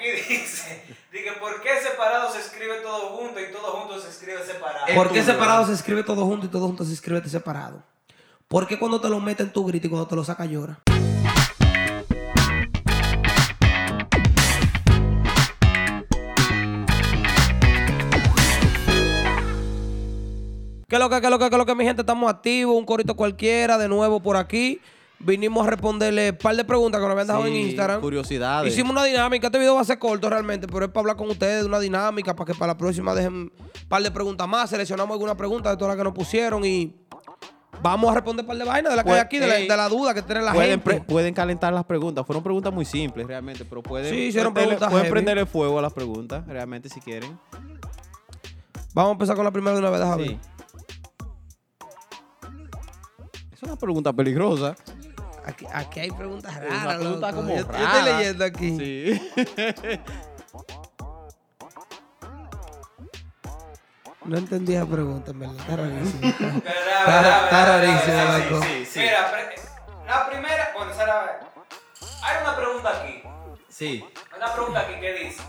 Aquí dice, dice, ¿por qué separado se escribe todo junto y todo junto se escribe separado? ¿Por qué separado se escribe todo junto y todo junto se escribe separado? ¿Por qué cuando te lo meten tú gritas y cuando te lo saca llora? ¿Qué lo que, qué lo que, qué lo que, mi gente? Estamos activos, un corito cualquiera, de nuevo por aquí. Vinimos a responderle un par de preguntas que nos habían dejado en Instagram. Curiosidades. Hicimos una dinámica. Este video va a ser corto realmente, pero es para hablar con ustedes de una dinámica, para que para la próxima dejen un par de preguntas más. Seleccionamos alguna pregunta de todas las que nos pusieron y vamos a responder un par de vainas de la que hay Pues, aquí, de la, ey, de la duda que tiene la pueden, gente. pueden calentar las preguntas. Fueron preguntas muy simples realmente, pero pueden, Sí, hicieron prenderle- preguntas pueden prenderle fuego a las preguntas realmente si quieren. Vamos a empezar con la primera de una vez, Javi. Sí. Es una pregunta peligrosa. Aquí, aquí hay preguntas raras. pregunta loco. como yo, estoy leyendo aquí. Sí. No entendí esa pregunta, en verdad. Está rarísimo. ¿Verdad, Está- rarísimo, sí, sí. Mira, la primera, bueno, hay una pregunta aquí. sí. Una pregunta aquí que dice.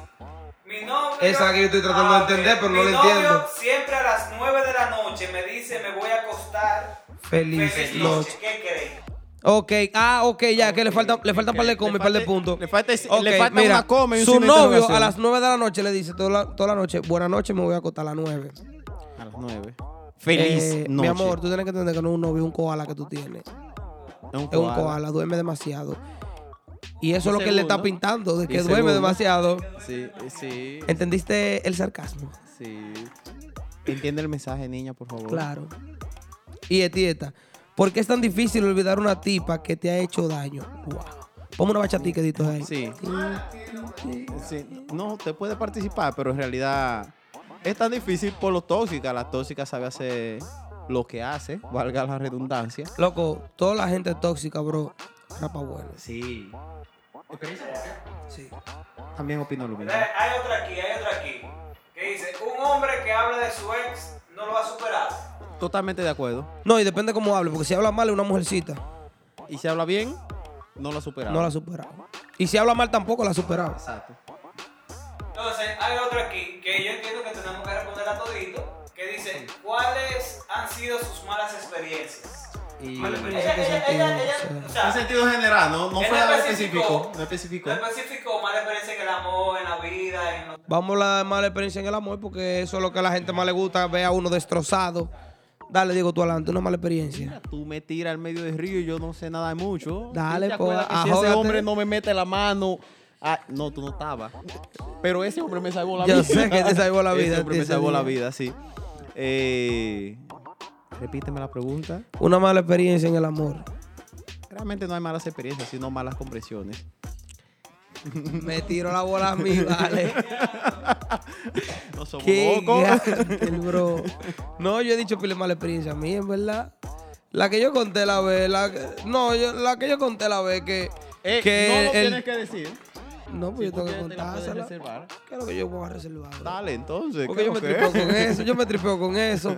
Mi novio. Esa que yo estoy tratando de entender, pero no Mi la novio entiendo. siempre a las 9 de la noche me dice me voy a acostar. Feliz Feliz noche. noche. ¿Qué creen? Ok, ah, ok, ya, que le falta, le falta un par de comas y un par de puntos. le falta- Ok, le falta mira, una coma y un Su novio a las 9 de la noche le dice toda la, toda la noche, buenas noches, me voy a acostar a las 9. A las nueve. Feliz Eh, noche. Mi amor, tú tienes que entender que no es un novio, es un koala que tú tienes. Es un Es un koala. koala, duerme demasiado. Y eso es lo que él le está pintando, de que duerme segundo. demasiado. Sí, sí, ¿Entendiste el sarcasmo? sí. Entiende el mensaje, niña, por favor. Claro. Y etieta, ¿por qué es tan difícil olvidar una tipa que te ha hecho daño? Wow. Ponme una bachatica, Edito, ahí. Sí. Sí, No, te puede participar, pero en realidad es tan difícil por lo tóxica. La tóxica sabe hacer lo que hace, valga la redundancia. Loco, toda la gente tóxica, bro, rapa bueno. Sí. Sí. También opino lo mismo. Eh, Hay otra aquí, hay otra aquí. Que dice, un hombre que habla de su ex no lo va a superar. Totalmente de acuerdo. No, y depende cómo hable, porque si habla mal es una mujercita. Y si habla bien, no lo ha superado. No la ha superado. Y si habla mal tampoco la ha superado. Exacto. Entonces, hay otra aquí que yo entiendo que tenemos que responder a todito. Que dice, ¿cuáles han sido sus malas experiencias? Y... Ella. ¿En ella, sentido? ella, ella, O sea, o sea, En sentido general, no, no fue especificó. específico. No especificó. no especificó mala experiencia en el amor, en la vida, en lo- Vamos a hablar de mala experiencia en el amor, porque eso es lo que a la gente más le gusta, ver a uno destrozado. Dale, digo tú adelante, una mala experiencia. Tú me tiras al medio del río y yo no sé nada de mucho. Dale, ¿Tú te pues, si ese hombre no me mete la mano. Ah, no, tú no estabas. Pero ese hombre me salvó la Yo vida. sé que te salvó la vida Ese hombre me salvó la vida, sí. Eh, repíteme la pregunta. Una mala experiencia en el amor. Realmente no hay malas experiencias, sino malas compresiones. Me tiro la bola a mí, vale. No Qué bro. Yo he dicho pile mala experiencia a mí, en verdad. La que yo conté la vez, la que- no, yo, la que yo conté la vez que, Eh, que no lo el- tienes que decir. no, pues yo tengo que te contársela. reservar. ¿Qué es lo que yo voy a reservar? Dale, entonces. Porque ¿qué yo me que? tripeo con eso, yo me tripeo con eso.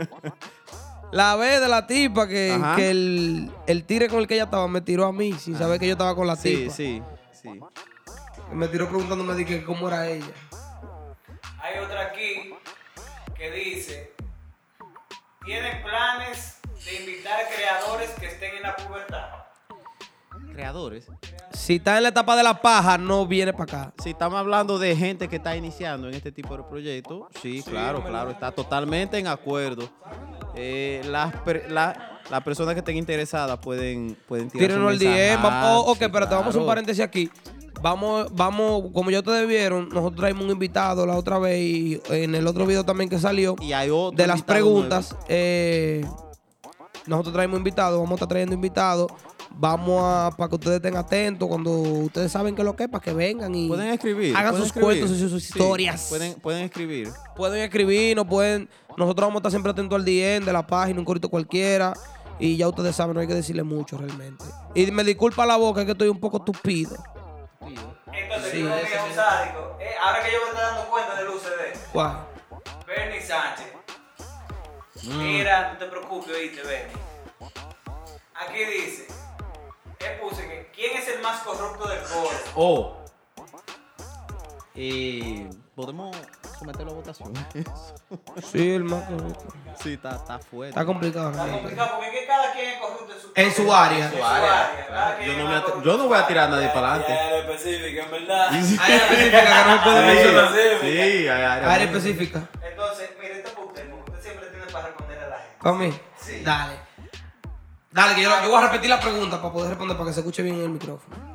La vez de la tipa que, que el, el tire con el que ella estaba me tiró a mí sin saber que yo estaba con la Sí, tipa. sí, sí. Me tiró preguntándome de que cómo era ella. Hay otra aquí que dice, ¿tienen planes de invitar creadores que estén en la pubertad? Creadores. Si está en la etapa de la paja, no viene para acá. Si estamos hablando de gente que está iniciando en este tipo de proyectos, sí, claro, claro, está totalmente en acuerdo. Eh, las, la- las personas que estén interesadas pueden, pueden tirar Tírenos su el DM. Vamos, oh, ok, Sí, espérate, vamos a un claro. paréntesis aquí. Vamos, vamos, como ya ustedes vieron, nosotros traímos un invitado la otra vez y en el otro video también que salió Y hay otro de las preguntas. eh, nosotros traemos invitados, vamos a estar trayendo invitados. Vamos a, para que ustedes estén atentos cuando ustedes saben qué es lo que es, para que vengan y. Pueden escribir. hagan pueden sus escribir. cuentos y sus Sí, historias. pueden, pueden escribir. pueden escribir, no pueden. Nosotros vamos a estar siempre atentos al DM de la página, un corito cualquiera. Y ya ustedes saben, no hay que decirle mucho realmente. Y me disculpa la boca, es que estoy un poco tupido. Entonces, Sí, yo eso dije un sádico. Eh, ahora que yo me estoy dando cuenta del UCD, Guau. Bernie Sánchez. Mm. Mira, no te preocupes, oíste, Bernie. Aquí dice, ¿qué puse? Que, ¿Quién es el más corrupto del coro? Oh. Eh, podemos someterlo a votación. Sí, hermano. sí, está, está fuerte. Está complicado. Está complicado porque es que cada quien es corrupto en su, En su área. En su área. Cada quien Yo no, voy a, yo no voy tirar a nadie para Hay adelante. área específica, en verdad. Área específica que no puede Sí, hay área. Área específica. Entonces, mire, esto es para usted, porque usted siempre tiene para responder a la gente. ¿Para mí? Sí. Dale. Dale, que yo, yo voy a repetir la pregunta para poder responder para que se escuche bien en el micrófono.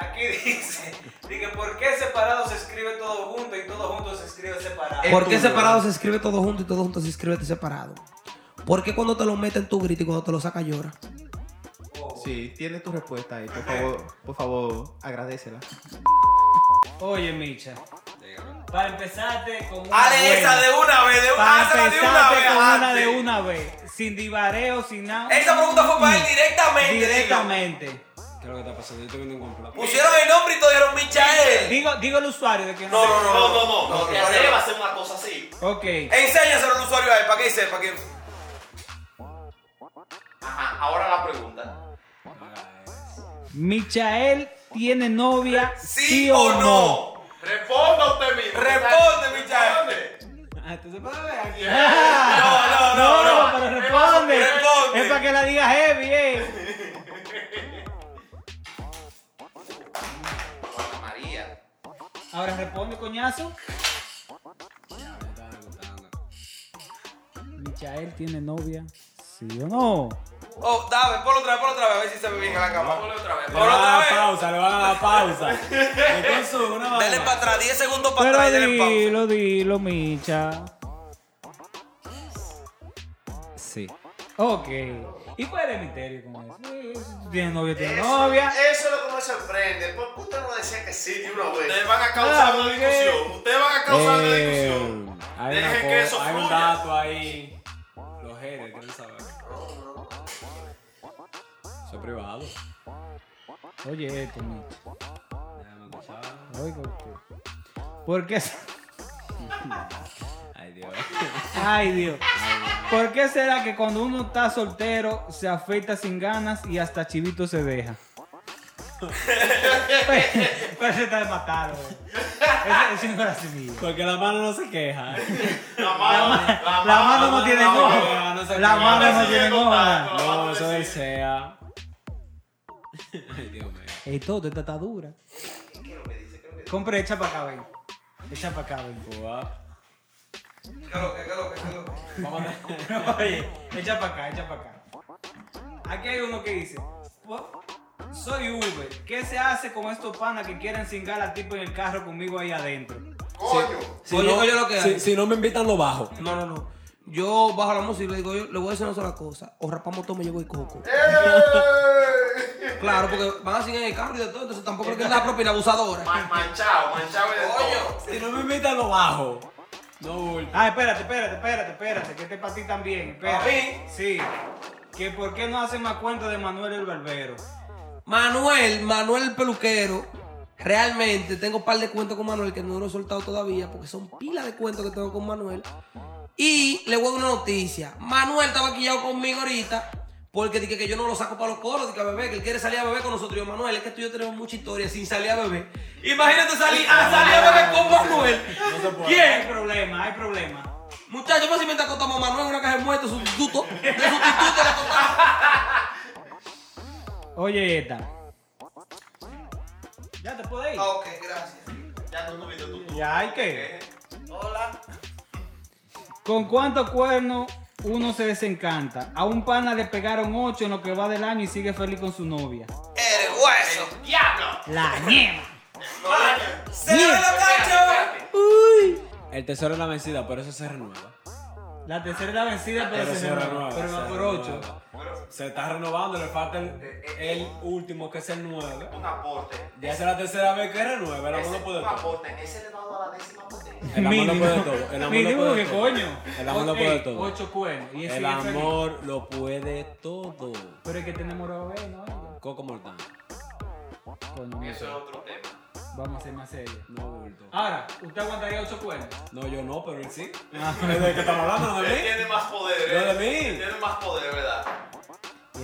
Aquí dice, dice, ¿por qué separado se escribe todo junto y todo junto se escribe separado? ¿Por qué separado se escribe todo junto y todo junto se escribe separado? ¿Por qué cuando te lo meten tú gritas y cuando te lo saca llora? Sí, tiene tu respuesta ahí. Por favor, por favor, agradecela. Oye, Micha. Para empezarte con una buena. esa de una vez, de una, Para de una empezarte vez. con una de una vez. Sin divareo, sin nada. Esa pregunta fue para él directamente. Directamente. ¿Qué es lo que está pasando? Yo estoy viendo un complot. Pusieron el nombre y todo dieron Michael. Digo, digo el usuario de que No, no, no, no, no, No, no. te atrevas a hacer una cosa así. Ok. Enséñaselo al usuario a él, para que sepa que. Ajá, ahora la pregunta. Michael tiene novia, ¿Sí, o no? Responda usted mismo. Responde, Michael. Ah, entonces para ver aquí. No, no, no, no. pero responde. Responde. Es para que la diga heavy, eh. Ahora responde, coñazo. Michael tiene novia, ¿sí o no? Oh, dame, ponlo otra vez, ponlo otra vez, a ver si se ve bien en la cámara. Ponle otra vez. Le Ponlo van a otra dar vez. pausa, le van a dar pausa. Consume una Dale vaina. para atrás, 10 segundos para atrás y pausa. dilo, dilo, Micha. Sí. Ok. ¿Y cuál es el misterio con eso? Si tú ¿Tienes novia? ¿Tienes novia? Eso es lo que me sorprende. ¿Por qué usted no decía que sí de una vez? Ustedes van a causar Ah, una ¿por qué? discusión. Ustedes van a causar una Eh, discusión. hay, una Dejen que eso hay un fluya. dato ahí. Los haters quieren saber. Eso es privado. Oye, esto. Oiga usted. ¿Por qué? Ay, Dios. Ay, Dios. ¿Por qué será que cuando uno está soltero se afeita sin ganas y hasta chivito se deja? Pues se está de matar, güey. Ese- ese no era así mío. Porque la mano no se queja. La mano, La mano no tiene no, no se La mano no tiene ojos. No, eso es sea. Ay, Dios mío. Ey, todo, esta está dura. Compre, echa para acá, ven. Echa para acá, ven. Guau. ¿Qué es es es? Vamos a Oye, echa para acá, echa para acá. Aquí hay uno que dice, "Po- soy Uber, ¿qué se hace con estos panas que quieren cingar al tipo en el carro conmigo ahí adentro? Coño. Si no, oye lo que hay. si, si no me invitan, lo bajo. No, no, no. Yo bajo la música y le digo, yo le voy a decir una sola cosa. O rapamos todo, me llevo el coco. Claro, porque van a seguir en el carro y de todo, entonces tampoco le quieren dar propina abusadora. Ma- Manchado, manchado y de todo. Coño. Si no me invitan, lo bajo. No. Ah, espérate, espérate, espérate, espérate, que este es para ti también. Espérate. ¿Para mí? Sí. Que por qué no hacen más cuenta de Manuel el Barbero. Manuel, Manuel el peluquero. Realmente tengo un par de cuentos con Manuel que no lo he soltado todavía porque son pilas de cuentos que tengo con Manuel. Y le voy a dar una noticia. Manuel estaba quillado conmigo ahorita porque dije que yo no lo saco para los coros, dije a bebé, que él quiere salir a beber con nosotros. Y yo, Manuel, es que tú y yo tenemos mucha historia sin salir a beber. Imagínate salir a, salir a beber con Manuel. Hay ¿Quién? problema, hay problema. Muchachos, pues si me acostamos a Manuel en una caja de muertos, sustituto. De sustituto le acostamos. Oye, esta. Ya te puedo ir. Ah, ok, gracias. Ya tú no tú. Ya hay que. Hola. ¿Con cuántos cuernos uno se desencanta? A un pana le pegaron ocho en lo que va del año y sigue feliz con su novia. Eres hueso. ¡Diablo! La nieva. ¡Se ve la plancha! El tesoro es la vencida, por eso se renueva. La tercera es la vencida, pero, se, renueva. Pero va se por ocho. Se está renovando, le falta el, el último que es el 9. Un aporte. Ya es la tercera vez que renueva, el amor no puede un todo. aporte. Ese elevado a la décima potencia. El amor no Mínimo. puede todo. El amor no Mínimo puede que todo. coño. El amor no puede todo. Ocho cuernos. Y ese El feliz. amor lo puede todo. Pero es que tenemos bebé, ¿no? Coco Mortán. Coño, no Eso sé. es otro tema. Vamos a ser más serios. No, bulto. Ahora, ¿usted aguantaría ocho cuernos? No, yo no, pero él sí. ¿De qué estamos hablando? ¿No de Él mí? tiene más poder. Lo de ¿eh? mí. Él Tiene más poder,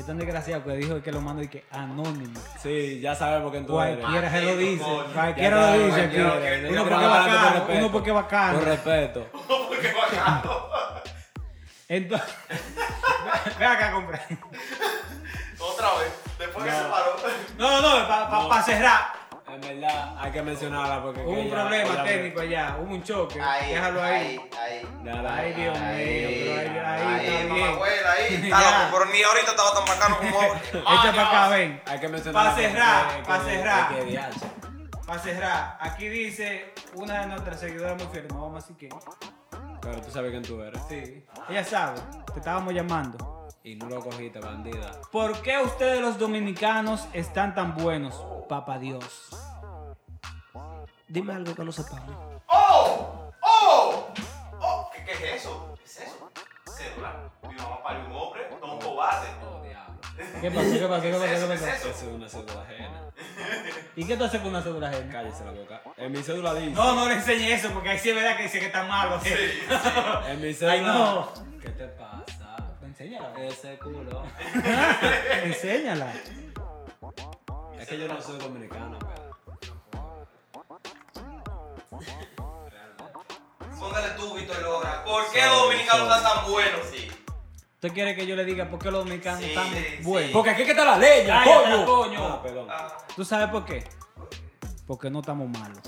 tan desgraciado que dijo que lo mando y que anónimo. Sí, ya sabemos quién tú eres. Cualquiera se lo dice. Cualquiera lo dice aquí. Uno porque bacano, respeto. uno porque bacano. Con respeto. Porque bacano. Entonces, ve acá, compra. Otra vez. Después que se paró. No, no, para cerrar. En verdad, hay que mencionarla porque. Hubo que un ella- problema ella- técnico allá, hubo un choque. Ahí, Déjalo ahí. ahí, ahí. Dale, Ay, Dios mío, pero ahí, ahí, Ahí, está bien. mamagüela, ahí. Está loco, pero ni ahorita estaba tan bacano como ahora. Echa para acá, ven. Hay que mencionarla. Pa' cerrar, porque- pa' que- cerrar. que- que. Para cerrar, aquí dice una de nuestras seguidoras muy fieles, no vamos a decir quién. Pero tú sabes quién tú eres. Sí. Ella sabe, te estábamos llamando. Y no lo cogiste, bandida. ¿Por qué ustedes los dominicanos están tan buenos, papá Dios? Dime algo que no sepamos. ¡Oh! ¡Oh! ¡Oh! ¿Qué, qué es eso? ¿Qué es eso? Cédula. Mi mamá parió un hombre, no un cobarde. Oh, diablo. ¿Qué pasó? ¿Qué pasó? ¿Qué pasó? ¿Qué ¿Qué es pasó? eso? Es una cédula ajena. ¿Y qué tú haces con una cédula ajena? Cállese la boca. En mi cédula dice. No, no le enseñe eso, porque ahí sí es verdad que dice que está malo. Sí. En mi cédula. Ay, no. ¿Qué te pasa? Enséñala. Ese culo. Enséñala. Es que yo no soy dominicano, pero. Póngale tú, Víctor Logra. ¿Por qué los dominicanos están tan buenos? Sí. ¿Usted quiere que yo le diga por qué los dominicanos Sí, están sí. buenos? Porque aquí que está la Cállate, coño. coño. Ah, perdón. Ah, ¿Tú sabes por qué? Porque no estamos malos.